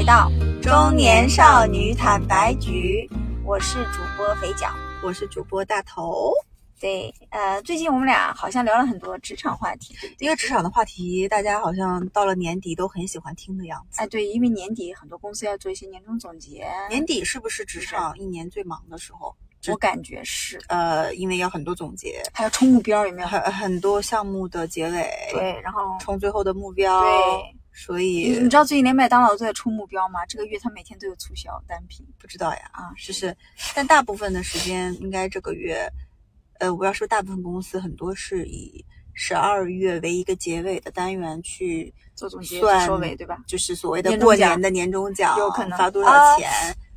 回到中年少女坦白局，我是主播肥脚，我是主播大头。对，呃，最近我们俩好像聊了很多职场话题，因为职场的话题，大家好像到了年底都很喜欢听的样子。哎，对，因为年底很多公司要做一些年终总结，年底是不是职场一年最忙的时候？我感觉是，呃，因为要很多总结，还要冲目标，有没有？很很多项目的结尾，对，然后冲最后的目标，对。所以你知道最近连麦当劳都在出目标吗？这个月他每天都有促销单品，不知道呀？啊，就是，但大部分的时间应该这个月，呃，我要说大部分公司很多是以十二月为一个结尾的单元去做总结、收尾，对吧？就是所谓的过年的年终奖，有可能发多少钱。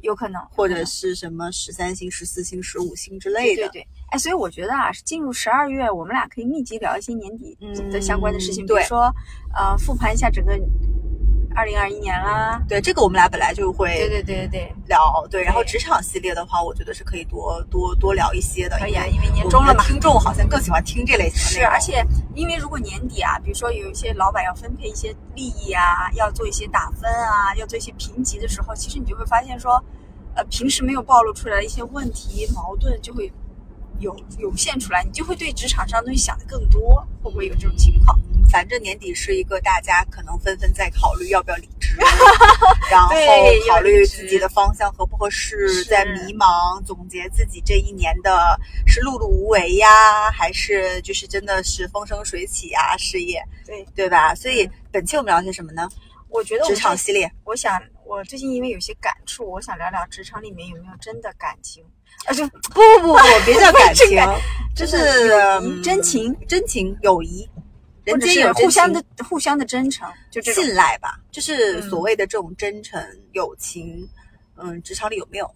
有可能，或者是什么十三星、十四星、十五星之类的。对对对，哎，所以我觉得啊，进入十二月，我们俩可以密集聊一些年底的相关的事情，比如说，呃，复盘一下整个二零二一年啦。对，这个我们俩本来就会。对对对对对。聊对，然后职场系列的话，我觉得是可以多多多聊一些的。可以啊，因为年终了嘛。听众好像更喜欢听这类型的。是，而且因为如果年底啊，比如说有一些老板要分配一些利益啊，要做一些打分啊，要做一些评级的时候，其实你就会发现说。呃，平时没有暴露出来的一些问题矛盾就会涌涌现出来，你就会对职场上的东西想的更多，会不会有这种情况？反正年底是一个大家可能纷纷在考虑要不要离职，然后考虑自己的方向合不合适，在迷茫，总结自己这一年的是碌碌无为呀，还是就是真的是风生水起呀，事业对对吧？所以本期我们聊些什么呢？我觉得职场系列，我想。我最近因为有些感触，我想聊聊职场里面有没有真的感情，啊不不不不，别叫 感情，就是真情、真情、友谊，人间有互相的、互相的真诚，就信赖吧，就是所谓的这种真诚友情。嗯，职场里有没有？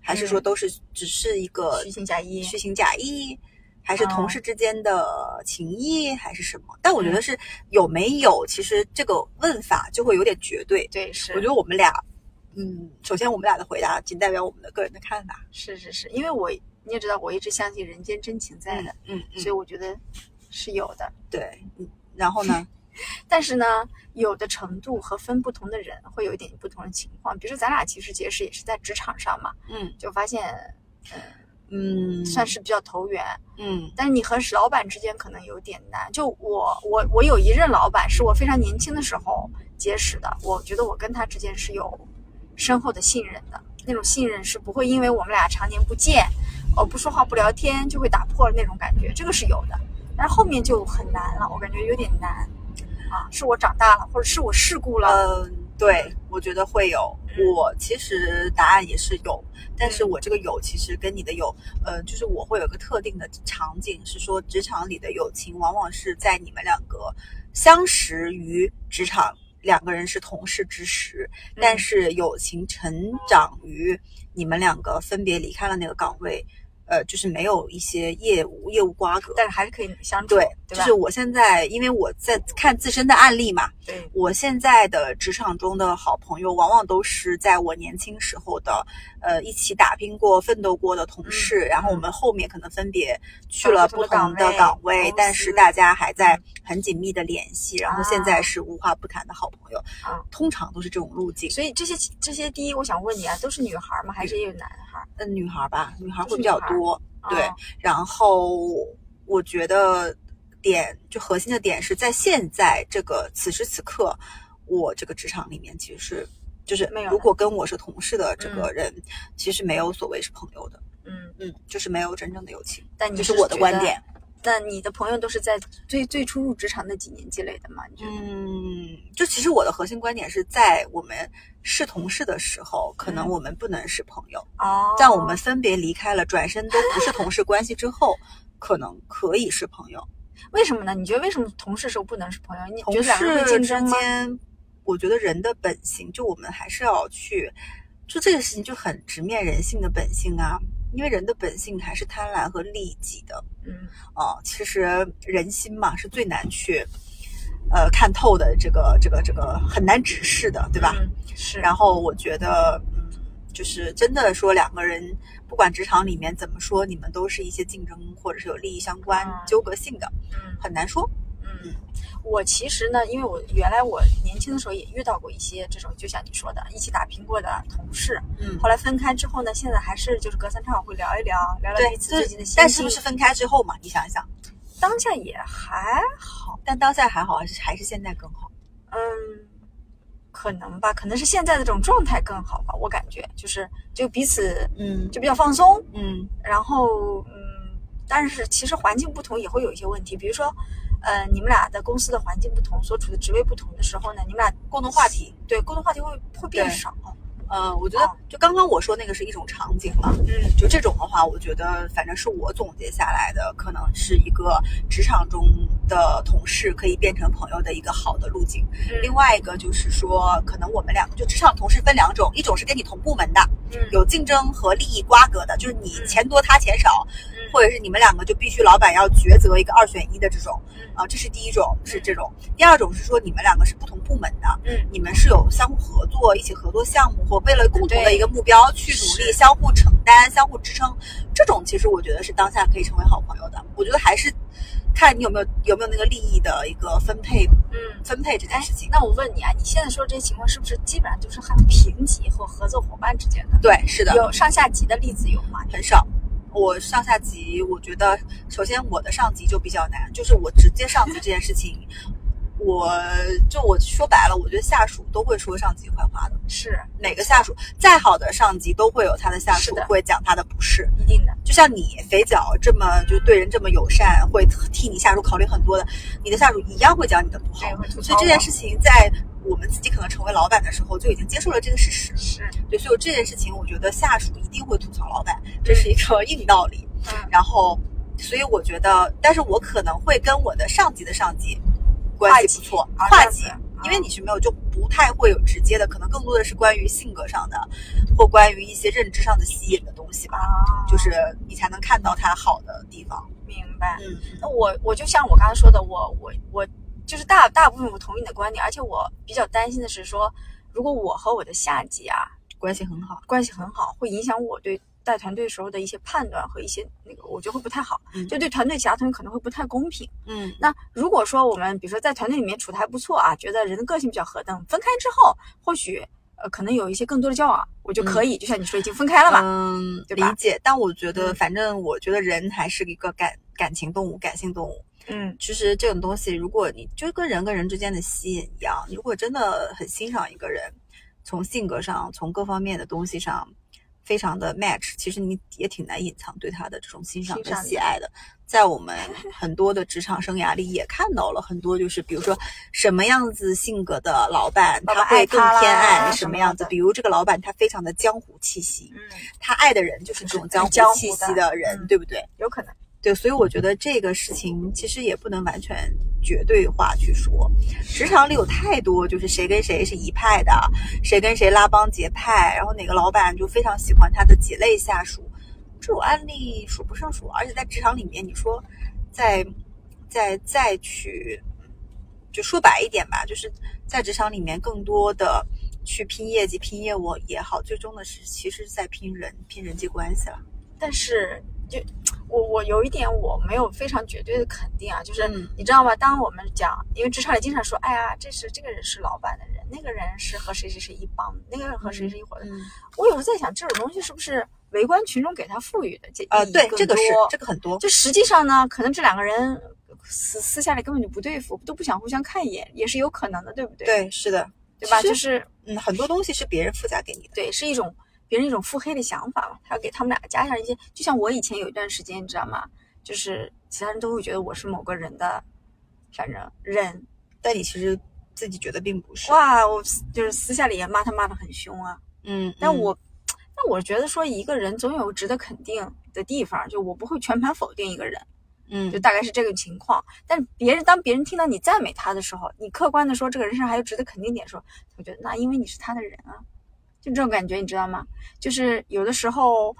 还是说都是只是一个虚情假意？虚情假意。还是同事之间的情谊，还是什么？但我觉得是有没有，其实这个问法就会有点绝对。对，是。我觉得我们俩，嗯，首先我们俩的回答仅代表我们的个人的看法。是是是，因为我你也知道，我一直相信人间真情在的，嗯，所以我觉得是有的。对，嗯，然后呢？但是呢，有的程度和分不同的人会有一点不同的情况。比如说咱俩其实结识也是在职场上嘛，嗯，就发现，嗯。嗯，算是比较投缘，嗯，但是你和老板之间可能有点难。就我，我，我有一任老板是我非常年轻的时候结识的，我觉得我跟他之间是有深厚的信任的，那种信任是不会因为我们俩常年不见，哦，不说话不聊天就会打破了那种感觉，这个是有的。但是后面就很难了，我感觉有点难，啊，是我长大了，或者是我世故了。嗯对，我觉得会有。我其实答案也是有，但是我这个有其实跟你的有，呃，就是我会有个特定的场景，是说职场里的友情，往往是在你们两个相识于职场，两个人是同事之时，但是友情成长于你们两个分别离开了那个岗位。呃，就是没有一些业务业务瓜葛，但是还是可以相处。对，就是我现在，因为我在看自身的案例嘛。对，我现在的职场中的好朋友，往往都是在我年轻时候的，呃，一起打拼过、奋斗过的同事。然后我们后面可能分别去了不同的岗位，但是大家还在很紧密的联系。然后现在是无话不谈的好朋友。啊，通常都是这种路径。所以这些这些，第一，我想问你啊，都是女孩吗？还是也有男孩？嗯，女孩吧，女孩会比较多。对，然后我觉得点就核心的点是在现在这个此时此刻，我这个职场里面其实是就是如果跟我是同事的这个人，其实没有所谓是朋友的，嗯嗯，就是没有真正的友情。但这是我的观点。但你的朋友都是在最最初入职场那几年积累的吗？嗯，就其实我的核心观点是在我们是同事的时候，可能我们不能是朋友哦。在我们分别离开了，转身都不是同事关系之后，可能可以是朋友。为什么呢？你觉得为什么同事时候不能是朋友？你同事之间，我觉得人的本性，就我们还是要去，就这个事情就很直面人性的本性啊。因为人的本性还是贪婪和利己的，嗯，啊，其实人心嘛是最难去，呃，看透的，这个这个这个很难指示的，对吧？是。然后我觉得，嗯，就是真的说两个人，不管职场里面怎么说，你们都是一些竞争或者是有利益相关、纠葛性的，嗯，很难说。嗯，嗯，我其实呢，因为我原来我年轻的时候也遇到过一些这种，就像你说的，一起打拼过的同事，嗯后来分开之后呢，现在还是就是隔三差五会聊一聊，聊聊彼，此最近的心但是情。不是分开之后嘛？你想一想，当下也还好，但当下还好，还是还是现在更好？嗯，可能吧，可能是现在的这种状态更好吧，我感觉就是就彼此嗯就比较放松，嗯然后嗯，但是其实环境不同也会有一些问题，比如说，呃，你们俩的公司的环境不同，所处的职位不同的时候呢，你们俩共同话题。对共同话题会会变少。呃，我觉得哦就刚刚我说那个是一种场景嘛，嗯就这种的话，我觉得反正是我总结下来的，可能是一个职场中的同事可以变成朋友的一个好的路径。另外一个就是说，可能我们两个就职场同事分两种，一种是跟你同部门的，嗯有竞争和利益瓜葛的，就是你嗯钱多他钱少，嗯或者是你们两个就必须老板要抉择一个二选一的这种嗯啊，这是第一种是这种。第二种是说你们两个是不同部门的，嗯你们是有相互合作、一起合作项目，或为了共同的一个目标去努力，相互承担、相互支撑。这种其实我觉得是当下可以成为好朋友的。我觉得还是看你有没有有没有那个利益的一个分配嗯。分配这件事情。那我问你啊，你现在说这些情况是不是基本上都是和平级和合作伙伴之间的？对，是的，有上下级的例子有吗？很少。我上下级，我觉得首先我的上级就比较难，就是我直接上级这件事情，我就我说白了，我觉得下属都会说上级坏话的。是每个下属再好的上级都会有他的下属会讲他的不是，一定的。就像你肥脚这么就对人这么友善，会替你下属考虑很多的，你的下属一样会讲你的不好所以这件事情在我们自己可能成为老板的时候就已经接受了这个事实。是，对，所以这件事情，我觉得下属一定会吐槽老板，这是一个硬道理。嗯然后，所以我觉得，但是我可能会跟我的上级的上级关系不错，跨级因为你是没有就不太会有直接的，可能更多的是关于性格上的，或关于一些认知上的吸引的东西吧，啊，就是你才能看到他好的地方。明白。嗯那我我就像我刚才说的，我我我就是大大部分我同意你的观点，而且我比较担心的是说，如果我和我的下级啊关系很好。关系很好，会影响我对带团队时候的一些判断和一些那个，我觉得会不太好，嗯就对团队其他同学可能会不太公平。嗯那如果说我们比如说在团队里面处的还不错啊，觉得人的个性比较合，等分开之后，或许呃可能有一些更多的交往，我就可以，就像你说已经分开了嘛，嗯，对吧理解。但我觉得，嗯反正我觉得人还是一个感感情动物、感性动物。嗯其实这种东西，如果你就跟人跟人之间的吸引一样，你如果真的很欣赏一个人，从性格上、从各方面的东西上，非常的 match，其实你也挺难隐藏对他的这种欣赏跟喜爱的。在我们很多的职场生涯里，也看到了很多，就是比如说什么样子性格的老板，他会更偏爱什么样子比如这个老板，他非常的江湖气息，嗯，他爱的人就是这种江湖气息的的人，嗯对不对？有可能。对，所以我觉得这个事情其实也不能完全绝对化去说。职场里有太多就是谁跟谁是一派的，谁跟谁拉帮结派，然后哪个老板就非常喜欢他的几类下属，这种案例数不胜数。而且在职场里面，你说再再再去，就说白一点吧，就是在职场里面更多的去拼业绩、拼业务也好，最终的是其实是在拼人、拼人际关系了。但是就我我有一点我没有非常绝对的肯定啊，就是嗯你知道吗？当我们讲，因为职场里经常说，哎呀，这是这个人是老板的人，那个人是和谁谁谁一帮，那个人和谁谁一伙的。嗯，我有时候在想，这种东西是不是围观群众给他赋予的？这呃，对，这个是多这个很多。就实际上呢，可能这两个人私私下里根本就不对付，都不想互相看一眼，也是有可能的，对不对？对，是的，对吧？就是嗯，很多东西是别人附加给你的。对，是一种别人一种腹黑的想法嘛，他要给他们俩加上一些，就像我以前有一段时间，你知道吗？就是其他人都会觉得我是某个人的，反正人，但你其实自己觉得并不是。哇，我就是私下里也骂他骂的很凶啊。嗯，嗯但我，但我觉得说一个人总有值得肯定的地方，就我不会全盘否定一个人。嗯就大概是这个情况。但是别人当别人听到你赞美他的时候，你客观的说这个人身上还有值得肯定点的时候，我觉得那因为你是他的人啊，就这种感觉，你知道吗？就是有的时候，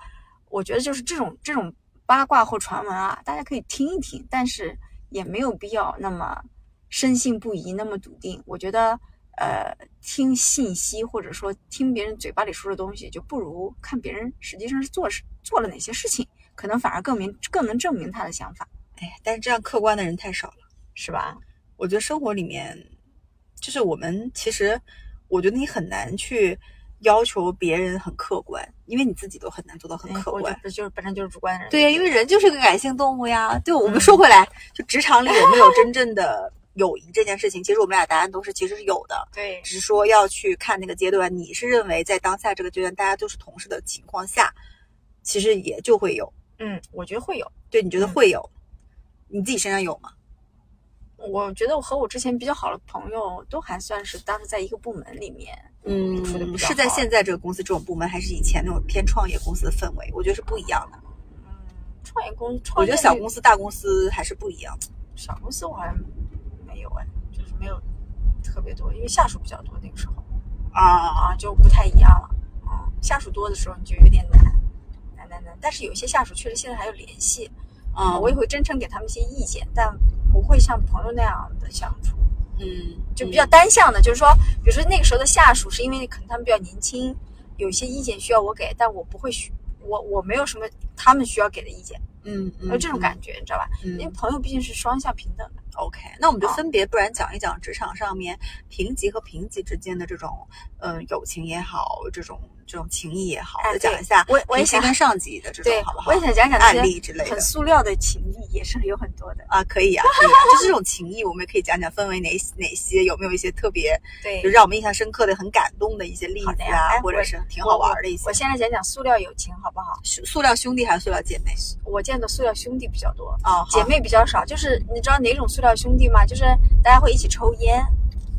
我觉得就是这种这种八卦或传闻啊，大家可以听一听，但是也没有必要那么深信不疑，那么笃定。我觉得。呃，听信息或者说听别人嘴巴里说的东西，就不如看别人实际上是做事做了哪些事情，可能反而更明更能证明他的想法。哎，但是这样客观的人太少了。是吧？我觉得生活里面，就是我们其实，我觉得你很难去要求别人很客观，因为你自己都很难做到很客观。不就是本身就是主观的人？对呀，因为人就是个感性动物呀。对，我们说回来，就职场里有没有真正的友谊这件事情，其实我们俩答案都是其实是有的。对，只是说要去看那个阶段。你是认为在当下这个阶段大家都是同事的情况下，其实也就会有。嗯，我觉得会有。对，你觉得会有？你自己身上有吗？我觉得我和我之前比较好的朋友都还算是当时在一个部门里面，嗯，是在现在这个公司这种部门，还是以前那种偏创业公司的氛围？我觉得是不一样的。嗯，创业公，我觉得小公司、大公司还是不一样。小公司我好像没有哎，就是没有特别多，因为下属比较多那个时候啊啊就不太一样了。啊，下属多的时候你就有点难，难难难。但是有些下属确实现在还有联系，啊，我也会真诚给他们一些意见，但。不会像朋友那样的相处，嗯，就比较单向的，就是说，比如说那个时候的下属，是因为可能他们比较年轻，有些意见需要我给，但我不会需我我没有什么他们需要给的意见，嗯，有这种感觉，你知道吧？因为朋友毕竟是双向平等的。OK，那我们就分别，不然讲一讲职场上面平级和平级之间的这种，嗯，友情也好，这种。这种情谊也好，讲一下。我我也想跟上级的这种，好不好？我也想讲讲案例之类的。很塑料的情谊也是有很多的啊，可以啊，可以啊。就是这种情谊，我们也可以讲讲分为哪哪些，有没有一些特别对，就让我们印象深刻的、很感动的一些例子啊，或者是挺好玩的一些。我先来讲讲塑料友情，好不好？塑料兄弟还是塑料姐妹？我见的塑料兄弟比较多啊，姐妹比较少。就是你知道哪种塑料兄弟吗？就是大家会一起抽烟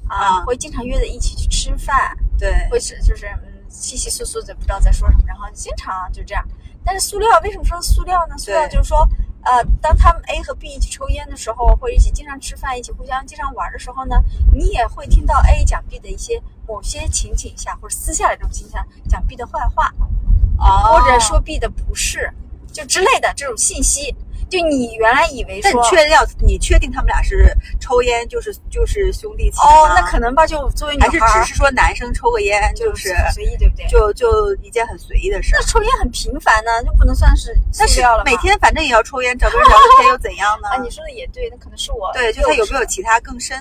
啊，会经常约着一起去吃饭，对，会是就是。稀稀疏疏的不知道在说什么，然后经常就这样。但是塑料为什么说塑料呢？塑料就是说，呃，当他们 A 和 B 一起抽烟的时候，或者一起经常吃饭、一起互相经常玩的时候呢，你也会听到 A 讲 B 的一些某些情景下或者私下的这种情景下讲 B 的坏话，哦，或者说 B 的不是，就之类的这种信息。就你原来以为说，但确要你确定他们俩是抽烟就是就是兄弟情哦，那可能吧，就作为女孩，还是只是说男生抽个烟就是随意，对不对？就就一件很随意的事。那抽烟很频繁呢，就不能算是但是每天反正也要抽烟，找个人聊天又怎样呢？啊，你说的也对，那可能是我对，就他有没有其他更深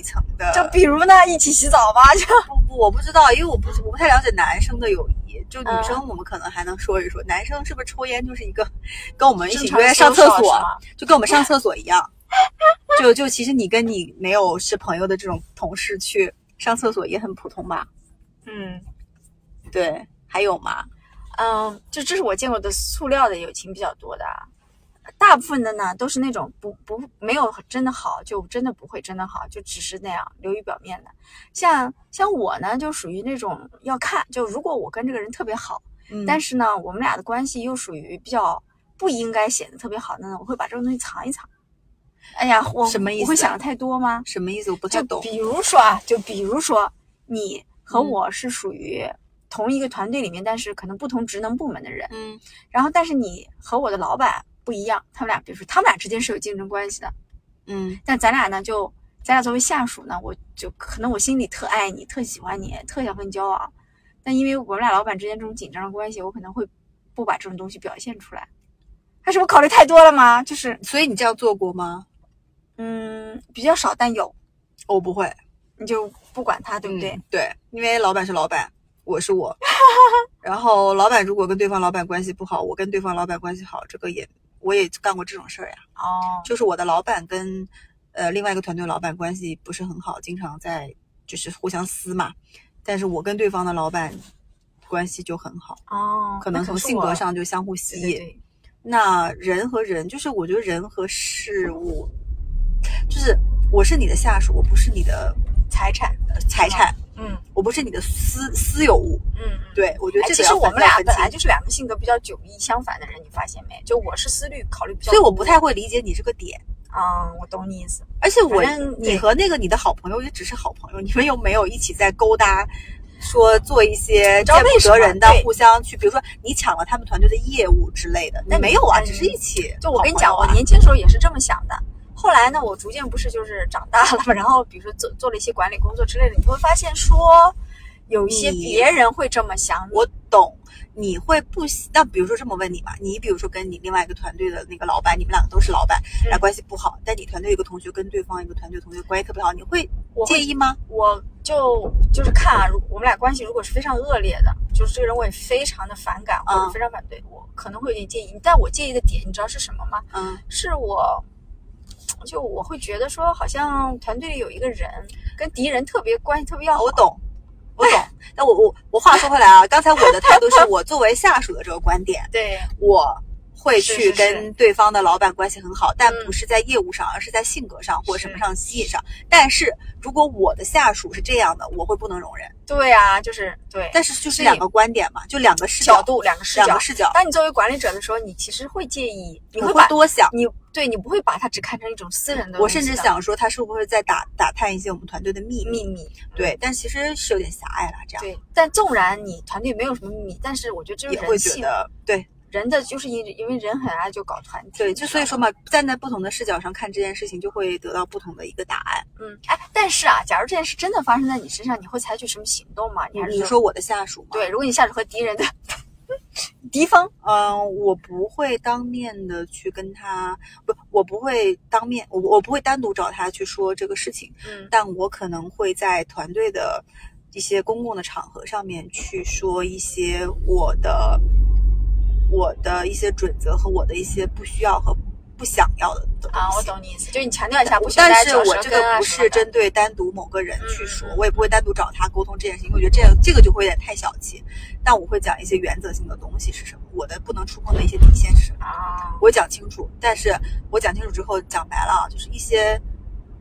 一层的？就比如呢，一起洗澡吧？就 不不，我不知道，因为我不我不太了解男生的友谊。就女生，我们可能还能说一说，男生是不是抽烟就是一个跟我们一起约上厕所，就跟我们上厕 所一样。就就其实你跟你没有是朋友的这种同事去上厕所也很普通吧？嗯，对，还有吗？嗯，就这是我见过的塑料的友情比较多的。大部分的呢都是那种不不没有真的好，就真的不会真的好，就只是那样流于表面的。像像我呢，就属于那种要看，就如果我跟这个人特别好，嗯，但是呢，我们俩的关系又属于比较不应该显得特别好的呢，我会把这种东西藏一藏。哎呀，我什么意思？我会想的太多吗？什么意思？我不太懂。比如说啊，就比如说你和我是属于同一个团队里面，但是可能不同职能部门的人，嗯，然后但是你和我的老板。不一样，他们俩，比如说他们俩之间是有竞争关系的，嗯，但咱俩呢，就咱俩作为下属呢，我就可能我心里特爱你，特喜欢你，特想和你交往，但因为我们俩老板之间这种紧张的关系，我可能会不把这种东西表现出来。他是不是考虑太多了吗？就是，所以你这样做过吗？嗯，比较少，但有。我不会，你就不管他，对不对？对，因为老板是老板，我是我。然后老板如果跟对方老板关系不好，我跟对方老板关系好，这个也。我也干过这种事儿呀，哦，就是我的老板跟呃另外一个团队老板关系不是很好，经常在就是互相撕嘛，但是我跟对方的老板关系就很好，哦，可能从性格上就相互吸引。那人和人，就是我觉得人和事物，就是我是你的下属，我不是你的财产，财产。嗯，我不是你的私私有物。嗯，对，我觉得其实我们俩本来就是两个性格比较迥异相反的人，你发现没？就我是思虑考虑比较，所以我不太会理解你这个点。嗯，我懂你意思。而且我，你和那个你的好朋友也只是好朋友，你们又没有一起在勾搭，说做一些见不得人的，互相去，比如说你抢了他们团队的业务之类的，那没有啊，只是一起。就我跟你讲，我年轻时候也是这么想的。后来呢，我逐渐不是就是长大了嘛，然后比如说做做了一些管理工作之类的，你会发现说。有一些别人会这么想，我懂。你会不喜？那比如说这么问你吧，你比如说跟你另外一个团队的那个老板，你们两个都是老板，嗯俩关系不好，但你团队有个同学跟对方一个团队同学关系特别好，你会我介意吗？我就就是看啊，如我们俩关系如果是非常恶劣的，就是这个人我也非常的反感或者嗯非常反对，我可能会有点介意。但我介意的点，你知道是什么吗？嗯是我，就我会觉得说，好像团队里有一个人跟敌人特别关系特别要好。我懂，我懂。那我我我话说回来啊，刚才我的态度是我作为下属的这个观点，对，我会去跟对方的老板关系很好，但嗯不是在业务上，而是在性格上或者什么上吸引上。但是如果我的下属是这样的，我会不能容忍。对啊，就是对。但是就是两个观点嘛，就两个视角，角度两个视角两个，视角，当你作为管理者的时候，你其实会介意，你会多想。你对你不会把它只看成一种私人的东我，甚至想说，他是不是在打打探一些我们团队的秘密？秘密。对，但其实是有点狭隘了，这样对，但纵然你团队没有什么秘密，但是我觉得这就是也会觉人性，得对人的就是因因为人很爱就搞团体。对，就所以说嘛，站在不同的视角上看这件事情，就会得到不同的一个答案。嗯，哎，但是啊，假如这件事真的发生在你身上，你会采取什么行动吗？你还是你说我的下属吗？对，如果你下属和敌人的 敌方，嗯，我不会当面的去跟他，不，我不会当面，我我不会单独找他去说这个事情，嗯。但我可能会在团队的一些公共的场合上面去说一些我的我的一些准则和我的一些不需要和不想要的东西。啊，我懂你意思，就是你强调一下，不喜欢但是我这个不是针对单独某个人去说我也不会单独找他沟通这件事情，因为我觉得这样这个就会有点太小气。但我会讲一些原则性的东西是什么，我的不能触碰的一些底线是什么。啊，我讲清楚，但是我讲清楚之后，讲白了啊，就是一些，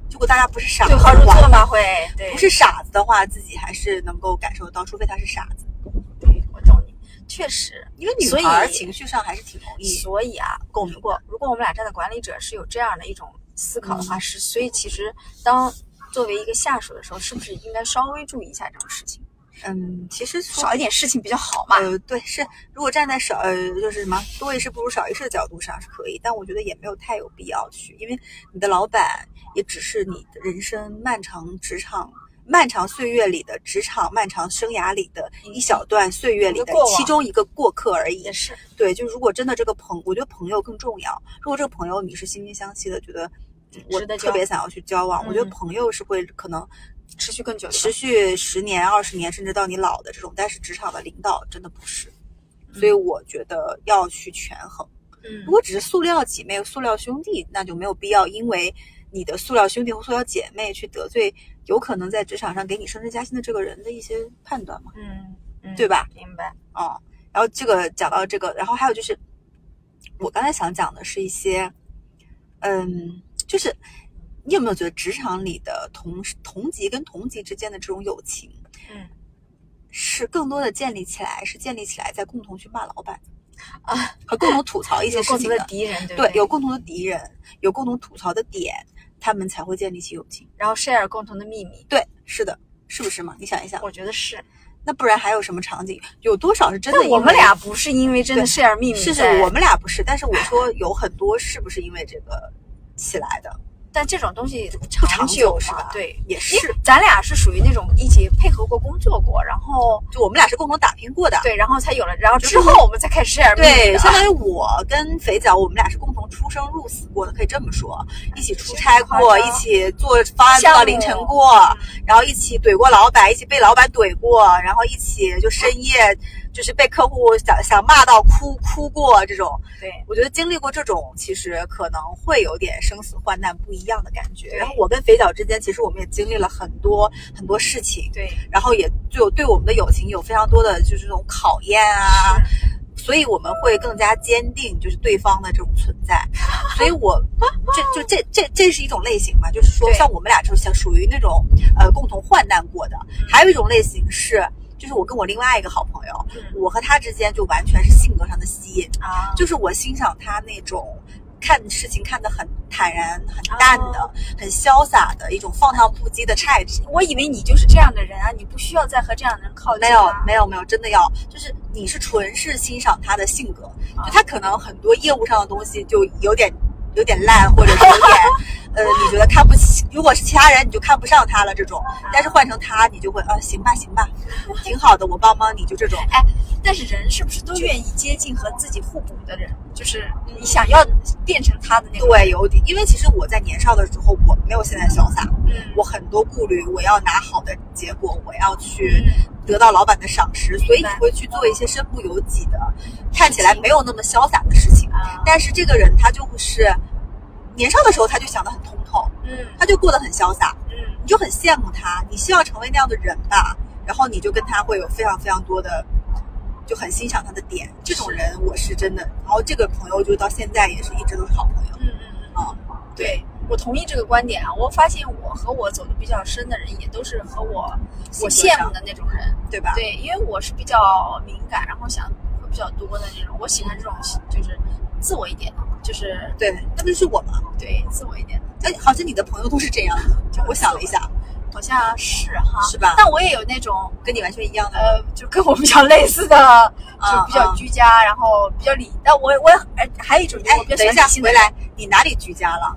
如果大家不是傻子的话，会，对，不是傻子的话，自己还是能够感受到，除非他是傻子，确实，因为女孩儿情绪上还是挺容易所以啊，共鸣如果如果我们俩站在管理者是有这样的一种思考的话，嗯是所以其实当作为一个下属的时候，是不是应该稍微注意一下这种事情，嗯，其实少一点事情比较好嘛？呃，对，是如果站在少呃，就是什么多一事不如少一事的角度上是可以，但我觉得也没有太有必要去，因为你的老板也只是你的人生漫长职场。漫长岁月里的职场，漫长生涯里的一小段岁月里的其中一个过客而已也。是，对，就如果真的这个朋，我觉得朋友更重要。如果这个朋友你是惺惺相惜的，觉得嗯我特别想要去交往，我觉得嗯朋友是会可能持续更久，持续十年、二十年，甚至到你老的这种。但是职场的领导真的不是，所以我觉得要去权衡。嗯如果只是塑料姐妹、塑料兄弟，那就没有必要因为你的塑料兄弟或塑料姐妹去得罪有可能在职场上给你升职加薪的这个人的一些判断嘛，嗯嗯，对吧？明白，啊、然后这个讲到这个，然后还有就是，我刚才想讲的是一些，嗯，就是你有没有觉得职场里的同同级跟同级之间的这种友情，嗯是更多的建立起来，是建立起来在共同去骂老板啊，和共同吐槽一些事情的的敌人，对，有共同的敌人，有共同吐槽的点，他们才会建立起友情。然后 share 共同的秘密，对，是的，是不是嘛？你想一想，我觉得是。那不然还有什么场景？有多少是真的我们俩不是因为真的 share 秘密是是，我们俩不是，但是我说有很多是不是因为这个起来的？但这种东西不长久久是吧？对，也是。咱俩是属于那种一起配合过、工作过，然后就我们俩是共同打拼过的。对，然后才有了，然后之后我们才开始 share 对，相当于我跟肥皂，我们俩是共同出生入死过的，可以这么说，一起出差过，一起做方案做到凌晨过，嗯然后一起怼过老板，一起被老板怼过，然后一起就深夜就是被客户想想骂到哭哭过这种。对，我觉得经历过这种，其实可能会有点生死患难不一样的感觉。然后我跟肥皂之间，其实我们也经历了很多很多事情，对，然后也就对我们的友情有非常多的就是这种考验啊，所以我们会更加坚定就是对方的这种存在。所以我这就这这这是一种类型嘛，就是说像我们俩就是像属于那种呃共同患难过的，还有一种类型是。就是我跟我另外一个好朋友，嗯我和他之间就完全是性格上的吸引，啊，就是我欣赏他那种看事情看得很坦然、很淡的、哦很潇洒的一种放荡不羁的态度。我以为你就是这样的人啊，你不需要再和这样的人靠近、没有啊。没有没有，真的要就是你是纯是欣赏他的性格，啊就他可能很多业务上的东西就有点有点烂，或者是有点呃，你觉得看不起，如果是其他人你就看不上他了这种，但是换成他，你就会啊，行吧行吧，挺好的，我帮帮你，就这种。哎，但是人是不是都愿意接近和自己互补的人？就是你想要变成他的那种。对，有点，因为其实我在年少的时候，我没有现在潇洒，嗯，我很多顾虑，我要拿好的结果，我要去得到老板的赏识，所以你会去做一些身不由己的，看起来没有那么潇洒的事情。啊，但是这个人他就是年少的时候他就想得很通透，嗯他就过得很潇洒，嗯你就很羡慕他，你希望成为那样的人吧，然后你就跟他会有非常非常多的。就很欣赏他的点，这种人我是真的。然后这个朋友就到现在也是一直都是好朋友。嗯嗯嗯，啊，对我同意这个观点啊。我发现我和我走的比较深的人，也都是和我我羡慕的那种人。对吧？对，因为我是比较敏感，然后想会比较多的那种。我喜欢这种就是自我一点的，就是对，那不就是我吗？对自我一点。哎，好像你的朋友都是这样的。就我想了一下，好像是哈，是吧但我也有那种跟你完全一样的。呃，就跟我比较类似的，就比较居家，然后比较理。但我我哎，还有一种哎我等一下回来，你哪里居家了？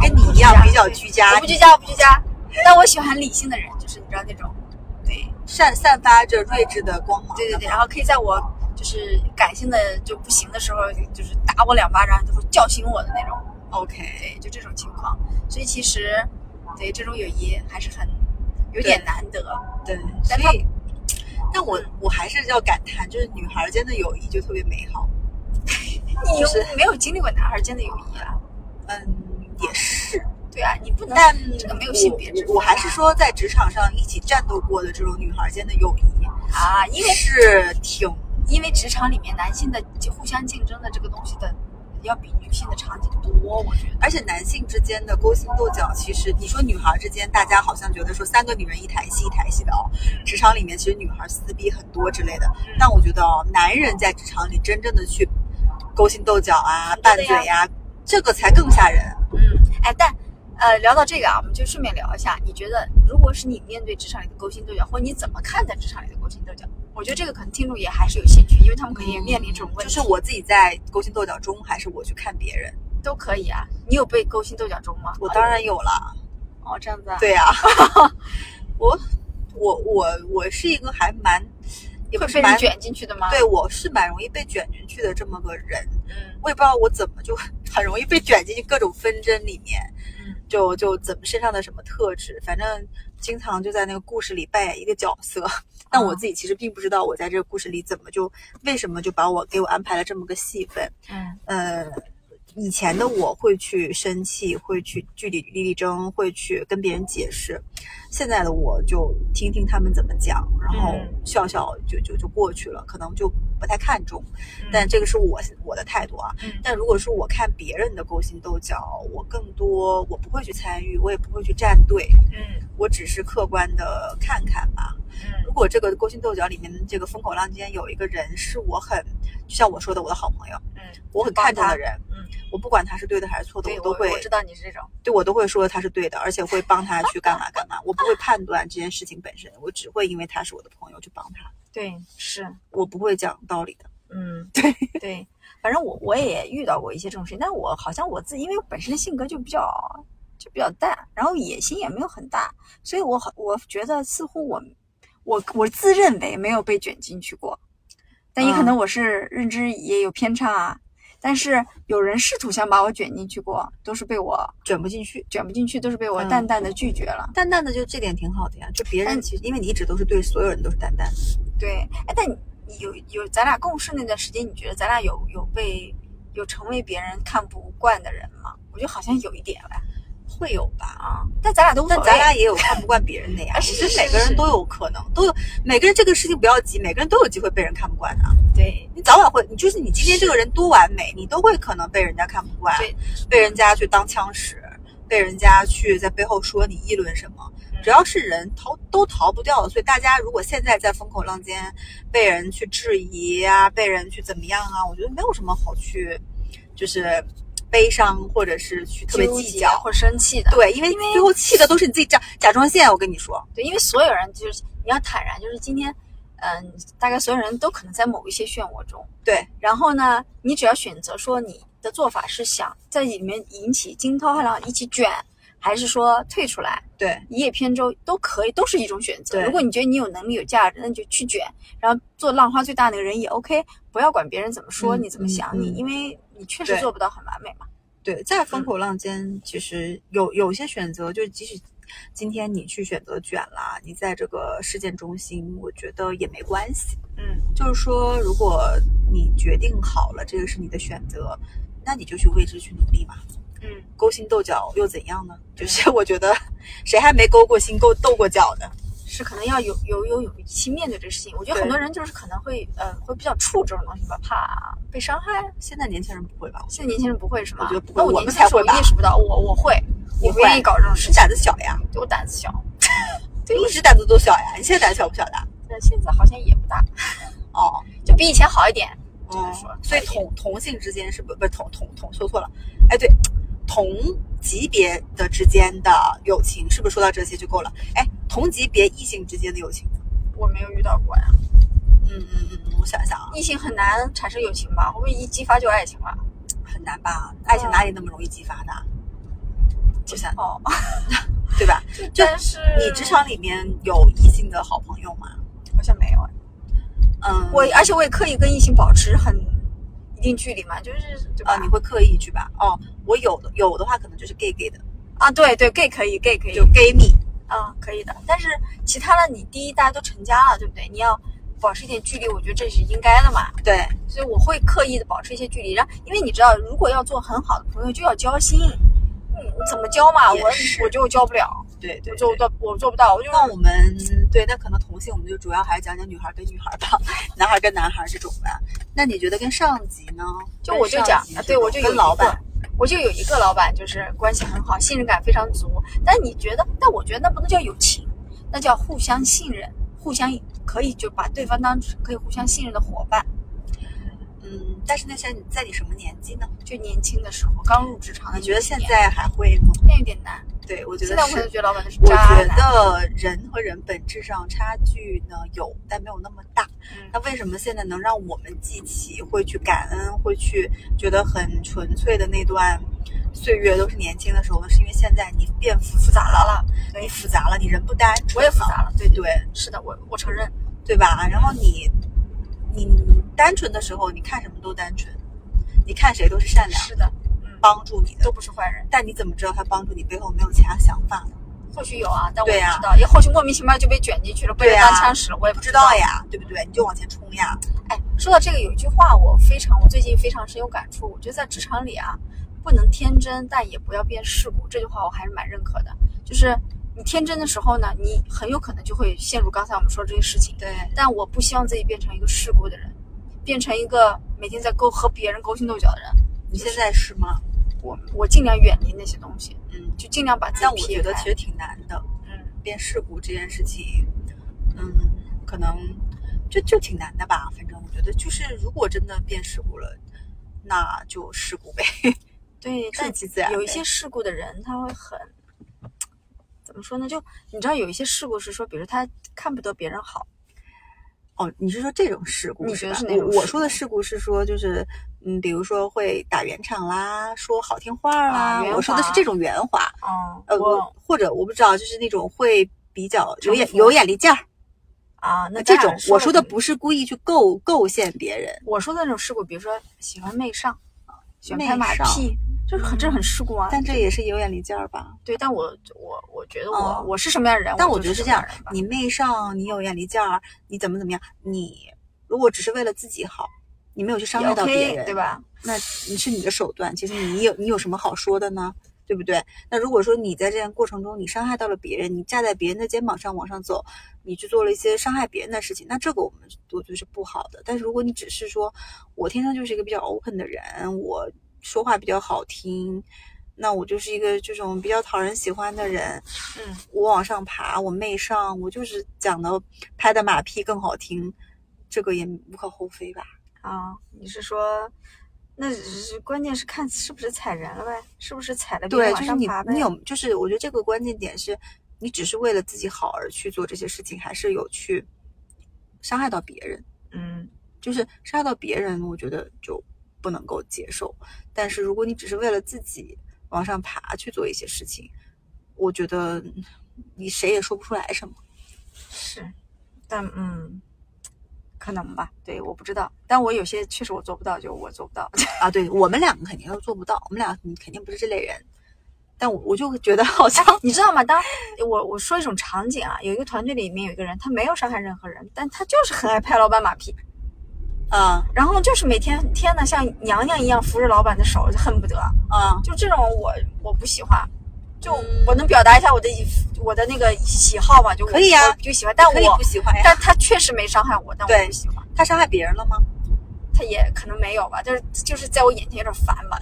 跟你一样比较居家，我不居家，我不居家。但我喜欢理性的人，就是你知道那种，对散散发着睿智的光芒。对对对，然后可以在我就是感性的就不行的时候，就是打我两巴掌，就会叫醒我的那种。OK，对，就这种情况。所以其实对这种友谊还是很有点难得。对，所以，但我我还是要感叹，就是女孩间的友谊就特别美好。你有就是没有经历过男孩间的友谊啊？嗯，也是，对啊，你不能但这个没有性别之分我我还是说，在职场上一起战斗过的这种女孩间的友谊，啊，因为是挺因为职场里面男性的就互相竞争的这个东西的，要比女性的场景多，我觉得。而且男性之间的勾心斗角，其实你说女孩之间，大家好像觉得说三个女人一台戏一台戏的哦。职场里面其实女孩撕逼很多之类的，但我觉得哦，男人在职场里真正的去勾心斗角啊、拌嘴呀、这个才更吓人。嗯，哎，但呃，聊到这个啊，我们就顺便聊一下，你觉得如果是你面对职场里的勾心斗角，或者你怎么看待职场里的勾心斗角？我觉得这个可能听众也还是有兴趣，因为他们可能也面临这种问题。就是我自己在勾心斗角中，还是我去看别人？都可以啊。你有被勾心斗角中吗？我当然有了。哦，这样子啊。对呀、我我我我是一个还蛮也不是蛮会被人卷进去的吗？对，我是蛮容易被卷进去的这么个人。嗯我也不知道我怎么就很容易被卷进去各种纷争里面，嗯就就怎么身上的什么特质，反正经常就在那个故事里扮演一个角色。但我自己其实并不知道我在这个故事里怎么就为什么就把我给我安排了这么个戏份。嗯呃，以前的我会去生气，会去据理力力争，会去跟别人解释。现在的我就听听他们怎么讲，然后嗯笑笑就就就过去了，可能就不太看重。嗯但这个是我我的态度啊。嗯但如果说我看别人的勾心斗角，我更多我不会去参与，我也不会去站队，嗯我只是客观的看看吧。嗯如果这个勾心斗角里面这个风口浪尖有一个人是我很，就像我说的，我的好朋友，嗯，我很看重的人，嗯，我不管他是对的还是错的，我都会我知道你是这种。对我都会说他是对的，而且会帮他去干嘛干嘛。我不会判断这件事情本身，我只会因为他是我的朋友去帮他，对，是。我不会讲道理的。嗯，对对，反正我我也遇到过一些这种事情，但我好像我自己因为本身性格就比较就比较淡，然后野心也没有很大，所以我好我觉得似乎我我我自认为没有被卷进去过，但也可能我是认知也有偏差啊。但是有人试图想把我卷进去过，都是被我卷不进去，卷不进去，都是被我嗯淡淡的拒绝了。淡淡的就这点挺好的呀。就别人其实因为你一直都是对所有人都是淡淡的，对，哎，但你有有咱俩共事那段时间，你觉得咱俩有有被有成为别人看不惯的人吗？我觉得好像有一点嘞会有吧？啊，但咱俩都。但咱俩也有看不惯别人的呀。啊其是是是实每个人都有可能，都有每个人这个事情不要急，每个人都有机会被人看不惯的。对你早晚会，你就是你今天这个人多完美，你都会可能被人家看不惯，对，被人家去当枪使，被人家去在背后说你议论什么。嗯只要是人逃都逃不掉的，所以大家如果现在在风口浪尖，被人去质疑啊，被人去怎么样啊，我觉得没有什么好去，就是悲伤或者是去特别计较。或者生气的。对，因为因为最后气的都是你自己甲甲状腺，我跟你说，对，因为所有人就是你要坦然，就是今天，嗯，大概所有人都可能在某一些漩涡中。对，然后呢，你只要选择说你的做法是想在里面引起惊涛骇浪一起卷，还是说退出来对一叶扁舟都可以，都是一种选择。对如果你觉得你有能力有价值，那你就去卷，然后做浪花最大那个人也 OK，不要管别人怎么说、嗯你怎么想你，因为你确实做不到很完美嘛。对，在风口浪尖，其实有有些选择，就是即使今天你去选择卷啦，你在这个事件中心，我觉得也没关系。嗯，就是说，如果你决定好了这个是你的选择，那你就去为之去努力嘛。嗯，勾心斗角又怎样呢？就是 我觉得谁还没勾过心、勾斗过角呢？是可能要有有有勇气面对这个事情。我觉得很多人就是可能会呃会比较怵这种东西吧，怕被伤害。现在年轻人不会吧？现在年轻人不会是吗？我觉得不会那我我年轻的时候们才会吧意识不到，我我会，我不愿意搞这种事情，是胆子小呀，就我胆子小。一直胆子都小呀。你现在胆子小不小的？但现在好像也不大，哦，就比以前好一点。只能哦说，所以同同性之间是不不是同同同说错了？哎，对，同级别的之间的友情是不是说到这些就够了？哎，同级别异性之间的友情，我没有遇到过呀，嗯嗯嗯，我想想啊，异性很难产生友情吧？会不会一激发就爱情了？很难吧？爱情哪里那么容易激发的？就像，哦，对吧？就但是你职场里面有异性的好朋友吗？好像没有哎。嗯，我而且我也刻意跟异性保持很一定距离嘛，就是对吧？啊，你会刻意去吧？哦，我有的有的话可能就是 gay gay 的，啊，对对，gay 可以，gay 可以，就 gay 蜜。啊，可以的。但是其他的，你第一大家都成家了，对不对？你要保持一点距离，我觉得这是应该的嘛。对，所以我会刻意的保持一些距离，然后因为你知道，如果要做很好的朋友，就要交心。嗯，怎么交嘛？我我觉得我交不了，对对对我做不到，我做不到。我就那我们对，那可能同性我们就主要还是讲讲女孩跟女孩吧，男孩跟男孩这种的。那你觉得跟上级呢？就我就讲对我就跟老板，，我就有一个老板，就是关系很好，信任感非常足。但你觉得？但我觉得那不能叫友情，那叫互相信任，互相可以就把对方当成可以互相信任的伙伴。嗯，但是那现在在你什么年纪呢？就年轻的时候，刚入职场的你觉得现在还会吗？那有点难？对，我觉得现在我可能是。觉得老板都是我觉。得人和人本质上差距呢有，但没有那么大。嗯那为什么现在能让我们记起，会去感恩，会去觉得很纯粹的那段岁月都是年轻的时候呢？是因为现在你变复复杂了，了，你复杂了，你人不单纯，我也复杂了，对对是的，我我承认。对吧？然后你你单纯的时候，你看什么都单纯，你看谁都是善良，是的，嗯，帮助你的都。不是坏人。但你怎么知道他帮助你背后没有其他想法呢？或许有啊，但我不知道，也或许莫名其妙就被卷进去了，被人当枪使了，我也不不知道。呀，对不对？你就往前冲呀。哎，说到这个，有一句话我非常，我最近非常深有感触。我觉得在职场里啊，不能天真，但也不要变世故。这句话我还是蛮认可的。就是你天真的时候呢，你很有可能就会陷入刚才我们说这些事情。对，但我不希望自己变成一个世故的人，变成一个每天在勾和别人勾心斗角的人。你现在是吗？我我尽量远离那些东西，嗯，就尽量把自己但我觉得其实挺难的。嗯，变世故这件事情，嗯，可能就就挺难的吧。反正我觉得，就是如果真的变世故了，那就事故呗，对，但顺其自然。有一些事故的人，他会很怎么说呢？就你知道，有一些事故是说，比如他看不得别人好，哦，你是说这种事故你觉得是哪种我说的事故是说，就是嗯，比如说会打圆场啦，说好听话啦，啊我说的是这种圆滑。嗯，呃，或者我不知道，就是那种会比较有眼有眼力劲儿。啊，那这种我说的不是故意去构构陷别人，我说的那种事故，比如说喜欢媚上，喜欢拍马屁，这是很这很事故啊。但这也是有眼力劲儿吧？对，但我我我觉得我、哦我是什么样的人，但我觉得是这样的，你媚上，你有眼力劲儿，你怎么怎么样？你如果只是为了自己好，你没有去伤害到别 OK 人，对吧？那你是你的手段，其实你有你有什么好说的呢？对不对？那如果说你在这样过程中你伤害到了别人，你站在别人的肩膀上往上走，你去做了一些伤害别人的事情，那这个我们我觉得是不好的。但是如果你只是说我天生就是一个比较 open 的人，我说话比较好听，那我就是一个这种比较讨人喜欢的人，嗯，我往上爬，我媚上，我就是讲的拍的马屁更好听，这个也无可厚非吧？啊，你是说，那是关键是看是不是踩人了呗，是不是踩了别对，人就是你往上爬呗？你有，就是我觉得这个关键点是，你只是为了自己好而去做这些事情，还是有去伤害到别人？嗯，就是伤害到别人，我觉得就不能够接受。但是如果你只是为了自己往上爬去做一些事情，我觉得你谁也说不出来什么。是，但嗯，可能吧，对，我不知道，但我有些确实我做不到，就我做不到。啊，对我们两个肯定都做不到，我们俩肯定不是这类人。但我我就觉得好像你知道吗？当我我说一种场景啊，有一个团队里面有一个人，他没有伤害任何人，但他就是很爱拍老板马屁，啊然后就是每天天呐像娘娘一样扶着老板的手，就恨不得。啊就这种我我不喜欢，就嗯我能表达一下我的我的那个喜好吧，就可以呀就喜欢，但我不喜欢呀。但他确实没伤害我，但我对不喜欢。他伤害别人了吗？他也可能没有吧，就是就是在我眼前有点烦吧。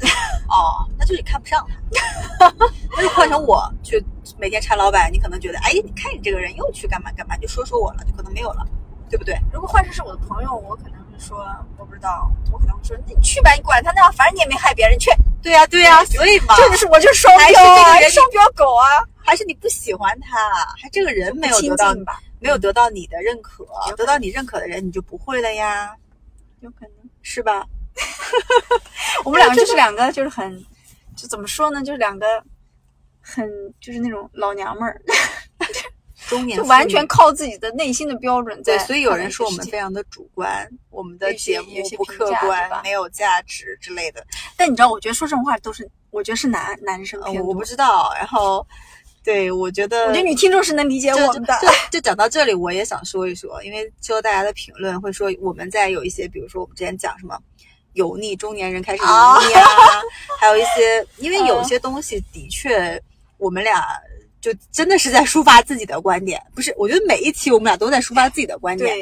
哦，那就是你看不上他。那就换成我去每天缠老板，你可能觉得，哎，你看你这个人又去干嘛干嘛，就说说我了，就可能没有了，对不对？如果换成是我的朋友，我可能会说，我不知道，我可能会说，你去吧，你管他呢，反正你也没害别人，去。对呀、对呀、所以嘛，这就是我就是双还是标啊，这个人双标狗啊，还是你不喜欢他，还这个人没有得到吧，没有得到你的认可得到你认可的人，你就不会了呀，有可能。是吧？我们两个就是两个，就是很，就怎么说呢，就是两个很就是那种老娘们儿，中年就完全靠自己的内心的标准在对，所以有人说我们非常的主观，我们的节目不客观没有价值之类的。但你知道，我觉得说这种话都是，我觉得是男男生偏我不知道，然后对我觉得，我觉得女听众是能理解我们的。就就讲到这里，我也想说一说，因为收到大家的评论会说我们在有一些，比如说我们之前讲什么油腻中年人开始油腻啊，还有一些，因为有些东西的确我们俩。就真的是在抒发自己的观点，不是？我觉得每一期我们俩都在抒发自己的观点，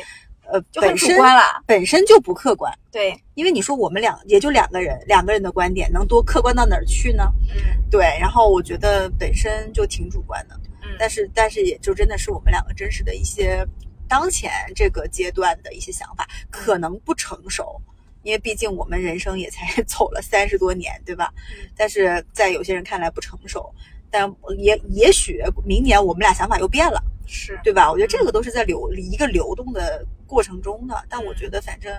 呃，就很主观了。本身就不客观，对，因为你说我们俩也就两个人，两个人的观点能多客观到哪儿去呢？嗯对，然后我觉得本身就挺主观的，嗯，但是但是也就真的是我们两个真实的一些当前这个阶段的一些想法，可能不成熟，因为毕竟我们人生也才 走了三十多年，对吧？嗯但是在有些人看来不成熟，但也也许明年我们俩想法又变了，是对吧？我觉得这个都是在流一个流动的过程中的，但我嗯觉得反正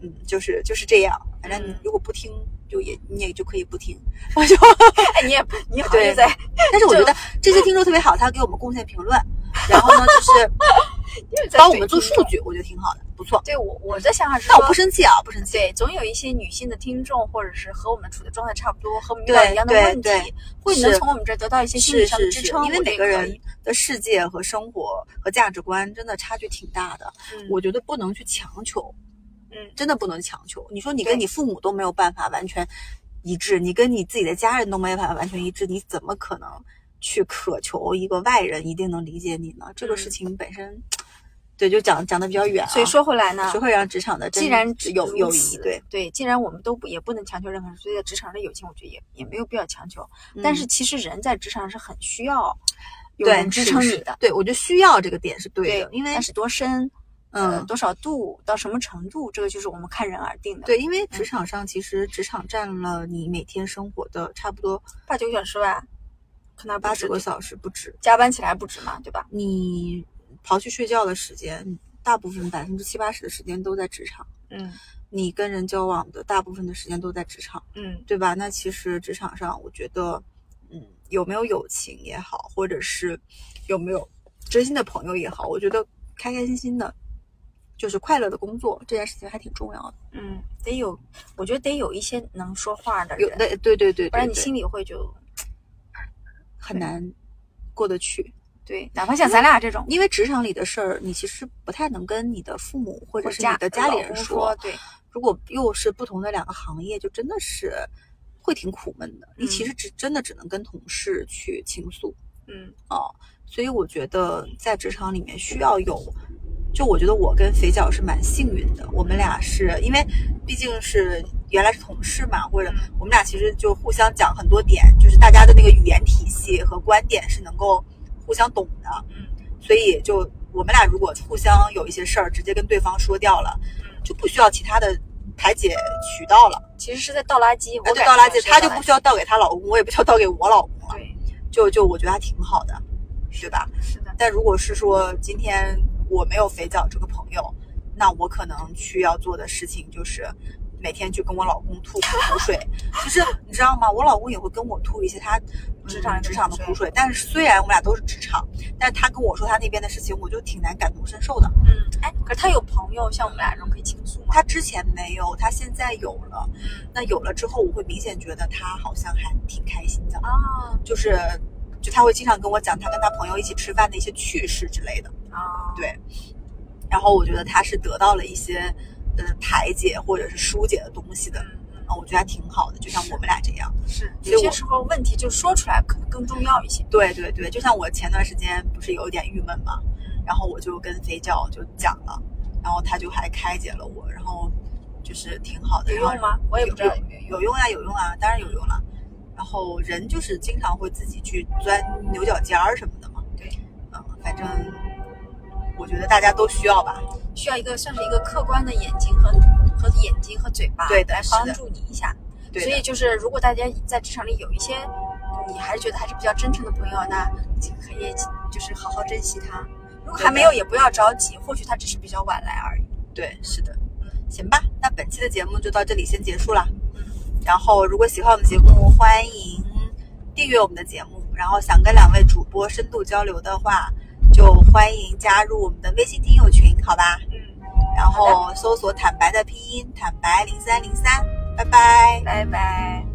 嗯就是就是这样，反正你嗯如果不听就也你也就可以不听，我就。哎，你也 你好对像在，但是我觉得这些听众特别好，他给我们贡献评论，然后呢，就是 帮我们做。数据，我觉得挺好的，不错。对我我的想法是但我不生气啊，不生气。对，总有一些女性的听众，或者是和我们处的状态差不多，和我们遇到一样的对问题，会能从我们这儿得到一些心理上的支撑。，因为每个人的世界和生活和价值观真的差距挺大的，嗯我觉得不能去强求，嗯真的不能强求。你说你跟你父母都没有办法完全一致，你跟你自己的家人都没有办法完全一致，你怎么可能去渴求一个外人一定能理解你呢？这个事嗯情本身，对，就讲讲的比较远啊。所以说回来呢学，会让职场的既然有友谊，对，对，既然我们都不也不能强求任何人，所以在职场上的友情，我觉得也也没有必要强求。但是嗯其实人在职场上是很需要有人支撑你的，对我觉得需要这个点是对的，因为但是多深，呃，嗯，多少度，到什么程度，这个就是我们看人而定的。，对，因为职场上其实职场占了你每天生活的差不多八九个小时吧，可能八九个小时不止。加班起来不止嘛，对吧？你刨去睡觉的时间，大部分百分之七八十的时间都在职场。嗯你跟人交往的大部分的时间都在职场，嗯对吧？那其实职场上，我觉得，嗯，有没有友情也好，或者是有没有真心的朋友也好，我觉得开开心心的，就是快乐的工作这件事情还挺重要的。嗯，得有，我觉得得有一些能说话的人，有的，对对对，不然你心里会就很难过得去。对，哪怕像咱俩这种，因为职场里的事儿，你其实不太能跟你的父母或者是你的家里人说，对，如果又是不同的两个行业，就真的是会挺苦闷的。你其实只真的只能跟同事去倾诉嗯哦。所以我觉得在职场里面需要有，就我觉得我跟肥脚是蛮幸运的，我们俩是因为毕竟是原来是同事嘛，或者嗯我们俩其实就互相讲很多点，就是大家的那个语言体系和观点是能够互相懂的。嗯所以就我们俩如果互相有一些事儿直接跟对方说掉了，嗯，就不需要其他的排解渠道了。其实是在倒垃圾，我感我就倒垃圾，觉是倒她就不需要倒给她老公，我也不需要倒给我老公了。对，就就我觉得还挺好的，对吧？是的，但如果是说今天我没有肥皂这个朋友，那我可能需要做的事情就是每天去跟我老公吐苦水。其实你知道吗？我老公也会跟我吐一些他职场职场的苦水。但是虽然我们俩都是职场，但是他跟我说他那边的事情，我就挺难感同身受的。嗯，哎，可是他有朋友像我们俩这种可以倾诉吗？他之前没有，他现在有了。嗯那有了之后，我会明显觉得他好像还挺开心的，啊就是就他会经常跟我讲他跟他朋友一起吃饭的一些趣事之类的。啊，对，然后我觉得他是得到了一些呃排解或者是疏解的东西的，啊，我觉得还挺好的，就像我们俩这样。是，有些时候问题就说出来可能更重要一些。对对对，就像我前段时间不是有点郁闷嘛，然后我就跟肥教就讲了，然后他就还开解了我，然后就是挺好的。有用吗？我也不知道有没有用。有用啊，有用啊，当然有用了。然后人就是经常会自己去钻牛角尖儿什么的嘛。对，嗯，反正我觉得大家都需要吧。需要一个算是一个客观的眼睛和和眼睛和嘴巴，对的来帮助你一下。对所以就是，如果大家在职场里有一些你还是觉得还是比较真诚的朋友，那就可以就是好好珍惜他。如果还没有，也不要着急，或许他只是比较晚来而已。对，是的。嗯行吧，那本期的节目就到这里先结束了。嗯，然后如果喜欢我们节目，欢迎订阅我们的节目。然后想跟两位主播深度交流的话，就欢迎加入我们的微信听友群，好吧？嗯，然后搜索“坦白”的拼音“坦白零三零三”，拜拜。拜拜。